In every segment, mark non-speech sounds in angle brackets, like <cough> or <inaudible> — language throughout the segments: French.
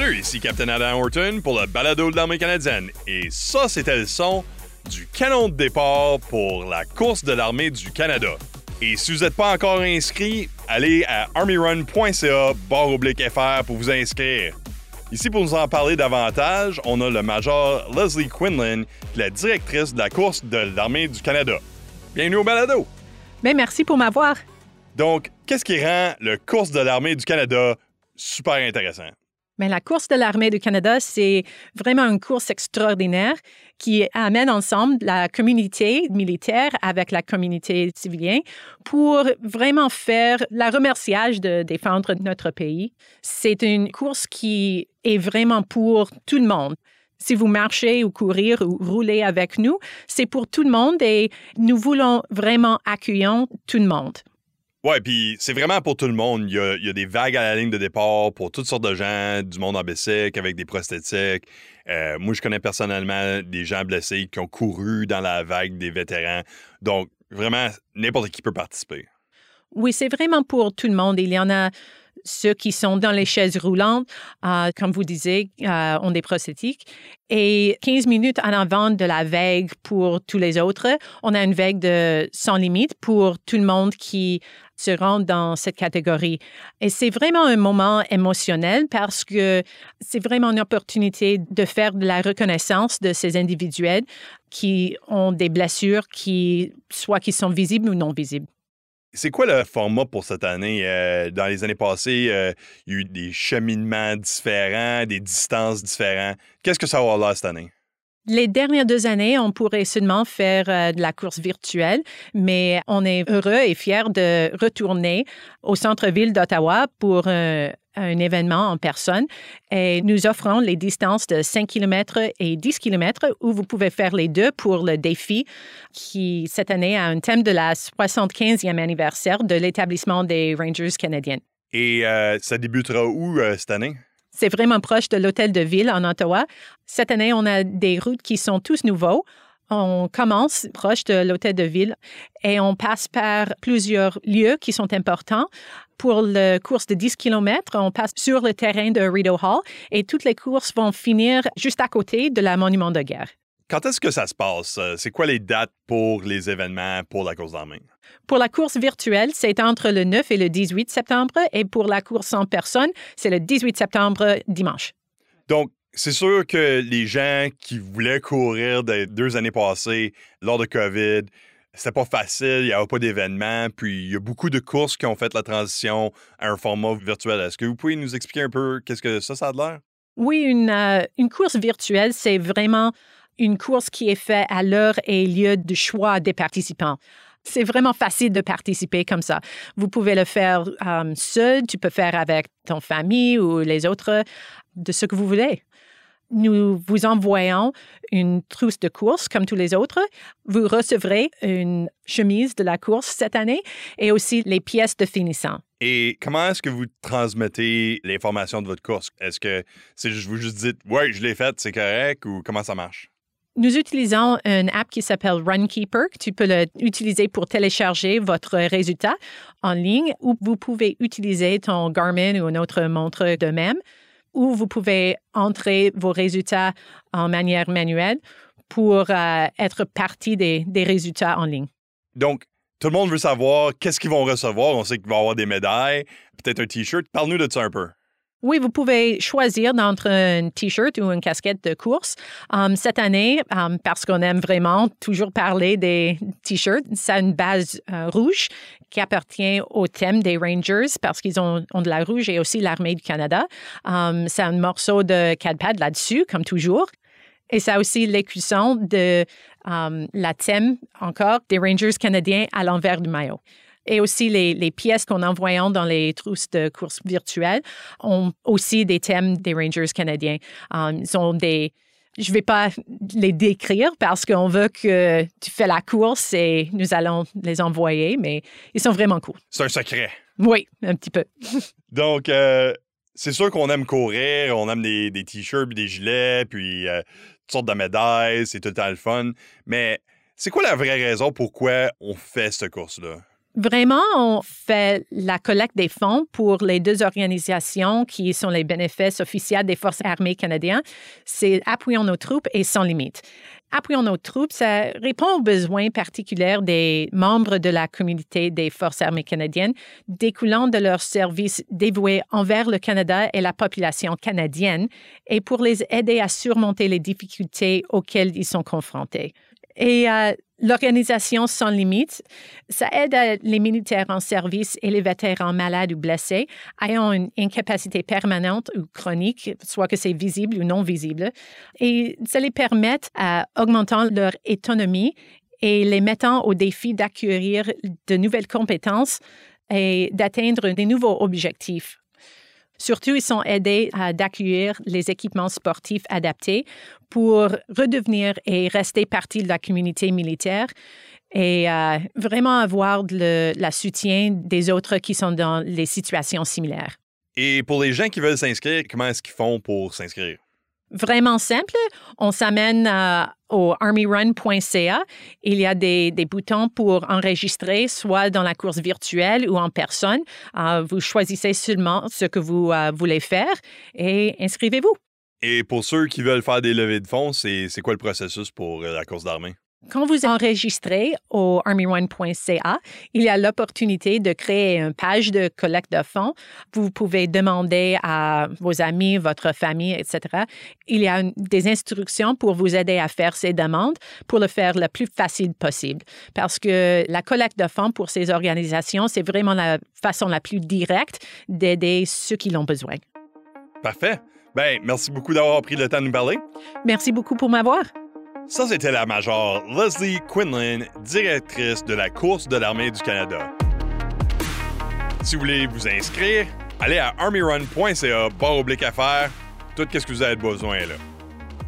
Salut, ici Captain Adam Horton pour le balado de l'armée canadienne. Et ça, c'était le son du canon de départ pour la course de l'armée du Canada. Et si vous n'êtes pas encore inscrit, allez à armyrun.ca barre oblique FR pour vous inscrire. Ici pour nous en parler davantage, on a le major Leslie Quinlan, la directrice de la course de l'armée du Canada. Bienvenue au balado. Mais merci pour m'avoir. Donc, qu'est-ce qui rend le course de l'armée du Canada super intéressant? Mais la course de l'armée du Canada, c'est vraiment une course extraordinaire qui amène ensemble la communauté militaire avec la communauté civile pour vraiment faire le remerciage de défendre notre pays. C'est une course qui est vraiment pour tout le monde. Si vous marchez ou courir ou rouler avec nous, c'est pour tout le monde et nous voulons vraiment accueillir tout le monde. Ouais, puis c'est vraiment pour tout le monde. Il y, a, des vagues à la ligne de départ pour toutes sortes de gens, du monde en bicycle avec des prosthétiques. Euh, moi, je connais personnellement des gens blessés qui ont couru dans la vague des vétérans. Donc, vraiment, n'importe qui peut participer. Oui, c'est vraiment pour tout le monde. Il y en a ceux qui sont dans les chaises roulantes, euh, comme vous disiez, euh, ont des prosthétiques. Et 15 minutes en avant de la vague pour tous les autres, on a une vague de sans limite pour tout le monde qui se rend dans cette catégorie. Et c'est vraiment un moment émotionnel parce que c'est vraiment une opportunité de faire de la reconnaissance de ces individuels qui ont des blessures qui, soit qui sont visibles ou non visibles. C'est quoi le format pour cette année? Euh, dans les années passées, euh, il y a eu des cheminements différents, des distances différentes. Qu'est-ce que ça va avoir là cette année? Les dernières deux années, on pourrait seulement faire euh, de la course virtuelle, mais on est heureux et fiers de retourner au centre-ville d'Ottawa pour un, événement en personne. Et nous offrons les distances de 5 km et 10 km où vous pouvez faire les deux pour le défi qui, cette année, a un thème de la 75e anniversaire de l'établissement des Rangers canadiens. Et euh, ça débutera où euh, cette année? C'est vraiment proche de l'hôtel de ville en Ottawa. Cette année, on a des routes qui sont tous nouveaux. On commence proche de l'hôtel de ville et on passe par plusieurs lieux qui sont importants. Pour la course de 10 km, on passe sur le terrain de Rideau Hall et toutes les courses vont finir juste à côté de la monument de guerre. Quand est-ce que ça se passe? Euh, c'est quoi les dates pour les événements pour la course d'armée? Pour la course virtuelle, c'est entre le 9 et le 18 septembre et pour la course en personne, c'est le 18 septembre dimanche. Donc, c'est sûr que les gens qui voulaient courir des deux années passées lors de COVID, c'était pas facile, il n'y avait pas d'événements, puis il y a beaucoup de courses qui ont fait la transition à un format virtuel. Est-ce que vous pouvez nous expliquer un peu qu'est-ce que ça, ça a l'air? Oui, une, euh, course virtuelle, c'est vraiment une course qui est faite à l'heure et lieu du choix des participants. C'est vraiment facile de participer comme ça. Vous pouvez le faire euh, seul, tu peux faire avec ton famille ou les autres, de ce que vous voulez. Nous vous envoyons une trousse de course comme tous les autres. Vous recevrez une chemise de la course cette année et aussi les pièces de finissant. Et comment est-ce que vous transmettez l'information de votre course? Est-ce que c'est juste, vous juste dites, ouais, je l'ai faite, c'est correct ou comment ça marche? Nous utilisons une app qui s'appelle Runkeeper. Tu peux l'utiliser pour télécharger votre résultat en ligne ou vous pouvez utiliser ton Garmin ou une autre montre de même ou vous pouvez entrer vos résultats en manière manuelle pour euh, être partie des, des résultats en ligne. Donc, tout le monde veut savoir qu'est-ce qu'ils vont recevoir. On sait qu'ils vont avoir des médailles, peut-être un T-shirt. Parle-nous de ça un peu. Oui, vous pouvez choisir d'entre un T-shirt ou une casquette de course. Um, cette année, um, parce qu'on aime vraiment toujours parler des T-shirts, ça a une base euh, rouge qui appartient au thème des Rangers parce qu'ils ont, ont, de la rouge et aussi l'armée du Canada. Um, c'est un morceau de cadpad là-dessus, comme toujours. Et ça a aussi l'écusson de la thème encore des Rangers canadiens à l'envers du maillot et aussi les, pièces qu'on envoie dans les trousses de course virtuelles ont aussi des thèmes des Rangers canadiens. Um, ils ont des je ne vais pas les décrire parce qu'on veut que tu fais la course et nous allons les envoyer, mais ils sont vraiment cool. C'est un secret. Oui, un petit peu. <laughs> Donc, euh, c'est sûr qu'on aime courir, on aime des, des t-shirts, des gilets, puis euh, toutes sortes de médailles, c'est tout le temps le fun. Mais c'est quoi la vraie raison pourquoi on fait cette course-là? Vraiment, on fait la collecte des fonds pour les deux organisations qui sont les bénéfices officiels des Forces armées canadiennes. C'est Appuyons nos troupes et Sans limite. Appuyons nos troupes, ça répond aux besoins particuliers des membres de la communauté des Forces armées canadiennes découlant de leurs services dévoués envers le Canada et la population canadienne et pour les aider à surmonter les difficultés auxquelles ils sont confrontés. Et euh, l'organisation Sans Limites, ça aide les militaires en service et les vétérans malades ou blessés ayant une incapacité permanente ou chronique, soit que c'est visible ou non visible. Et ça les permet à augmentant leur autonomie et les mettant au défi d'acquérir de nouvelles compétences et d'atteindre des nouveaux objectifs. Surtout, ils sont aidés à d'accueillir les équipements sportifs adaptés pour redevenir et rester partie de la communauté militaire et euh, vraiment avoir le soutien des autres qui sont dans les situations similaires. Et pour les gens qui veulent s'inscrire, comment est-ce qu'ils font pour s'inscrire? Vraiment simple, on s'amène euh, au armyrun.ca. Il y a des, boutons pour enregistrer, soit dans la course virtuelle ou en personne. Euh, vous choisissez seulement ce que vous euh, voulez faire et inscrivez-vous. Et pour ceux qui veulent faire des levées de fonds, c'est quoi le processus pour la course d'armée? Quand vous enregistrez au armyone.ca, il y a l'opportunité de créer une page de collecte de fonds. Vous pouvez demander à vos amis, votre famille, etc. Il y a des instructions pour vous aider à faire ces demandes pour le faire le plus facile possible. Parce que la collecte de fonds pour ces organisations, c'est vraiment la façon la plus directe d'aider ceux qui l'ont besoin. Parfait. Ben, merci beaucoup d'avoir pris le temps de nous parler. Merci beaucoup pour m'avoir. Ça, c'était la major Leslie Quinlan, directrice de la course de l'armée du Canada. Si vous voulez vous inscrire, allez à armyrun.ca, barre oblique à faire, tout ce que vous avez besoin là.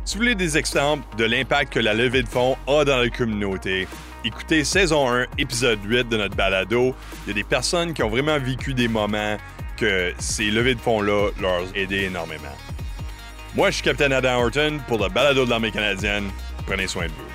Si vous voulez des exemples de l'impact que la levée de fonds a dans la communauté, écoutez saison 1, épisode 8 de notre balado. Il y a des personnes qui ont vraiment vécu des moments que ces levées de fonds-là leur ont aidé énormément. Moi, je suis Capitaine Adam Horton pour le balado de l'armée canadienne. Prenez soin de vous.